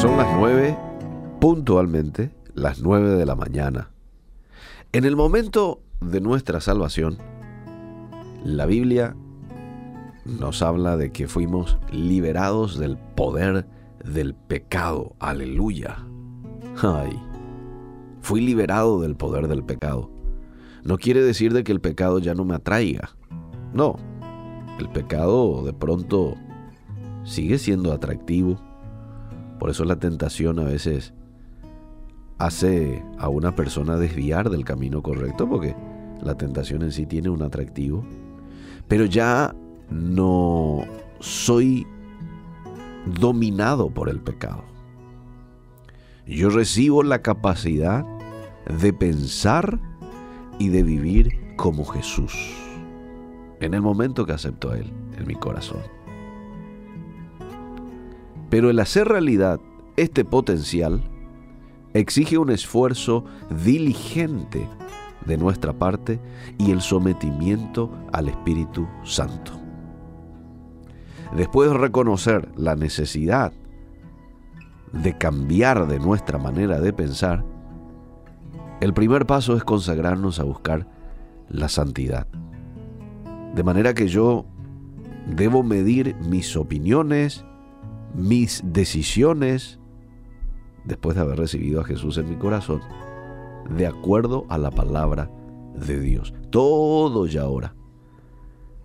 Son las nueve, puntualmente, las nueve de la mañana. En el momento de nuestra salvación, la Biblia nos habla de que fuimos liberados del poder del pecado. Aleluya. Ay, fui liberado del poder del pecado. No quiere decir de que el pecado ya no me atraiga. No, el pecado de pronto sigue siendo atractivo. Por eso la tentación a veces hace a una persona desviar del camino correcto, porque la tentación en sí tiene un atractivo. Pero ya no soy dominado por el pecado. Yo recibo la capacidad de pensar y de vivir como Jesús en el momento que acepto a Él en mi corazón. Pero el hacer realidad este potencial exige un esfuerzo diligente de nuestra parte y el sometimiento al Espíritu Santo. Después de reconocer la necesidad de cambiar de nuestra manera de pensar, el primer paso es consagrarnos a buscar la santidad. De manera que yo debo medir mis opiniones, mis decisiones, después de haber recibido a Jesús en mi corazón, de acuerdo a la palabra de Dios. Todo ya ahora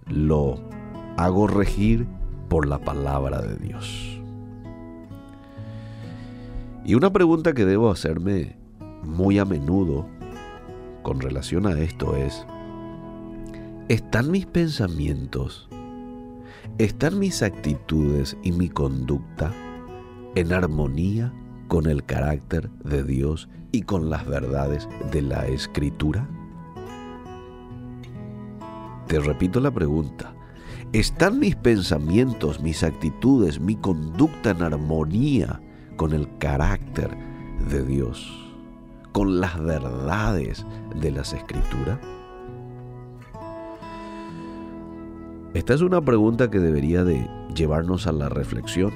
lo hago regir por la palabra de Dios. Y una pregunta que debo hacerme muy a menudo con relación a esto es, ¿están mis pensamientos, están mis actitudes y mi conducta en armonía con el carácter de Dios y con las verdades de la Escritura? Te repito la pregunta. ¿Están mis pensamientos, mis actitudes, mi conducta en armonía con el carácter de Dios, con las verdades de las escrituras? Esta es una pregunta que debería de llevarnos a la reflexión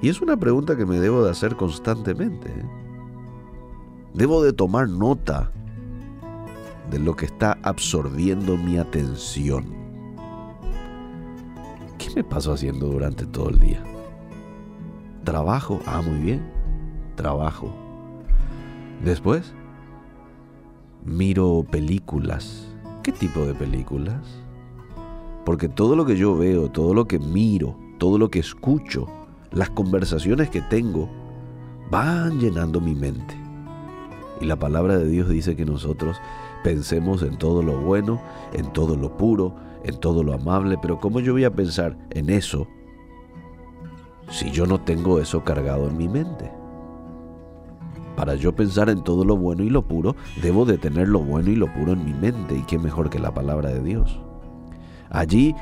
y es una pregunta que me debo de hacer constantemente. ¿eh? Debo de tomar nota de lo que está absorbiendo mi atención me paso haciendo durante todo el día? Trabajo, ah, muy bien, trabajo. Después, miro películas. ¿Qué tipo de películas? Porque todo lo que yo veo, todo lo que miro, todo lo que escucho, las conversaciones que tengo, van llenando mi mente. Y la palabra de Dios dice que nosotros pensemos en todo lo bueno, en todo lo puro, en todo lo amable, pero ¿cómo yo voy a pensar en eso si yo no tengo eso cargado en mi mente? Para yo pensar en todo lo bueno y lo puro, debo de tener lo bueno y lo puro en mi mente, y qué mejor que la palabra de Dios. Allí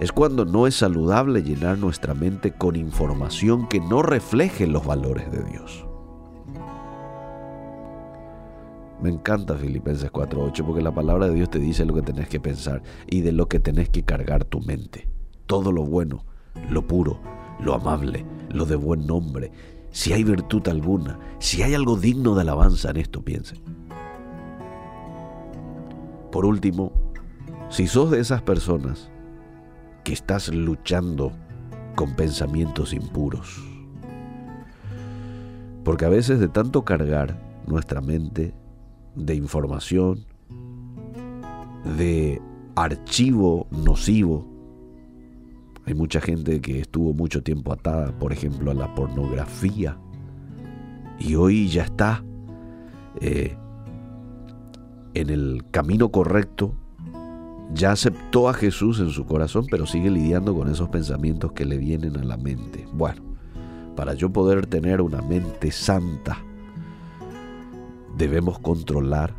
es cuando no es saludable llenar nuestra mente con información que no refleje los valores de Dios. Me encanta Filipenses 4.8 porque la palabra de Dios te dice lo que tenés que pensar y de lo que tenés que cargar tu mente. Todo lo bueno, lo puro, lo amable, lo de buen nombre. Si hay virtud alguna, si hay algo digno de alabanza en esto, piense. Por último, si sos de esas personas que estás luchando con pensamientos impuros, porque a veces de tanto cargar nuestra mente de información, de archivo nocivo. Hay mucha gente que estuvo mucho tiempo atada, por ejemplo, a la pornografía y hoy ya está eh, en el camino correcto, ya aceptó a Jesús en su corazón, pero sigue lidiando con esos pensamientos que le vienen a la mente. Bueno, para yo poder tener una mente santa, debemos controlar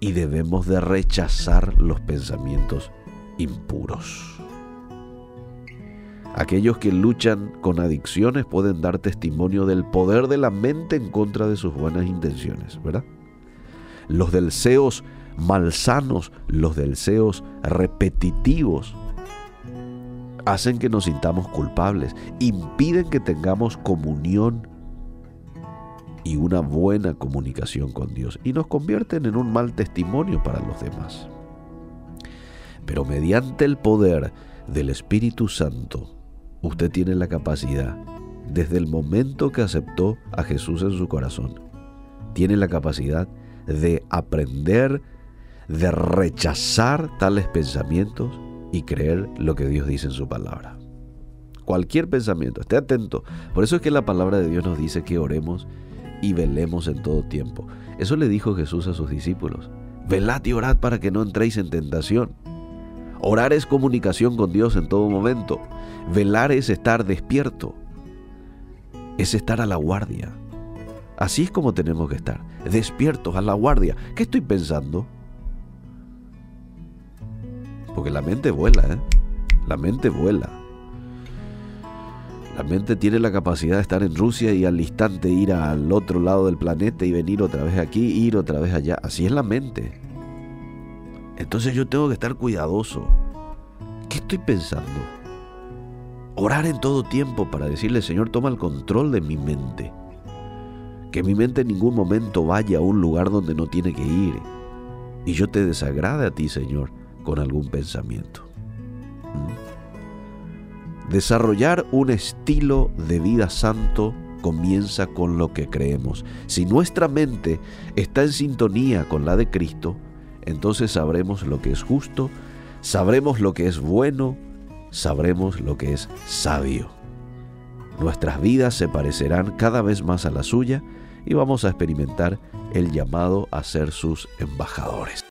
y debemos de rechazar los pensamientos impuros. Aquellos que luchan con adicciones pueden dar testimonio del poder de la mente en contra de sus buenas intenciones, ¿verdad? Los deseos malsanos, los deseos repetitivos, hacen que nos sintamos culpables, impiden que tengamos comunión y una buena comunicación con Dios y nos convierten en un mal testimonio para los demás. Pero mediante el poder del Espíritu Santo, usted tiene la capacidad, desde el momento que aceptó a Jesús en su corazón, tiene la capacidad de aprender, de rechazar tales pensamientos y creer lo que Dios dice en su palabra. Cualquier pensamiento, esté atento. Por eso es que la palabra de Dios nos dice que oremos y velemos en todo tiempo. Eso le dijo Jesús a sus discípulos. Velad y orad para que no entréis en tentación. Orar es comunicación con Dios en todo momento. Velar es estar despierto. Es estar a la guardia. Así es como tenemos que estar, despiertos, a la guardia. ¿Qué estoy pensando? Porque la mente vuela, ¿eh? La mente vuela. La mente tiene la capacidad de estar en Rusia y al instante ir al otro lado del planeta y venir otra vez aquí, ir otra vez allá. Así es la mente. Entonces yo tengo que estar cuidadoso. ¿Qué estoy pensando? Orar en todo tiempo para decirle, Señor, toma el control de mi mente. Que mi mente en ningún momento vaya a un lugar donde no tiene que ir. Y yo te desagrade a ti, Señor, con algún pensamiento. ¿Mm? Desarrollar un estilo de vida santo comienza con lo que creemos. Si nuestra mente está en sintonía con la de Cristo, entonces sabremos lo que es justo, sabremos lo que es bueno, sabremos lo que es sabio. Nuestras vidas se parecerán cada vez más a la suya y vamos a experimentar el llamado a ser sus embajadores.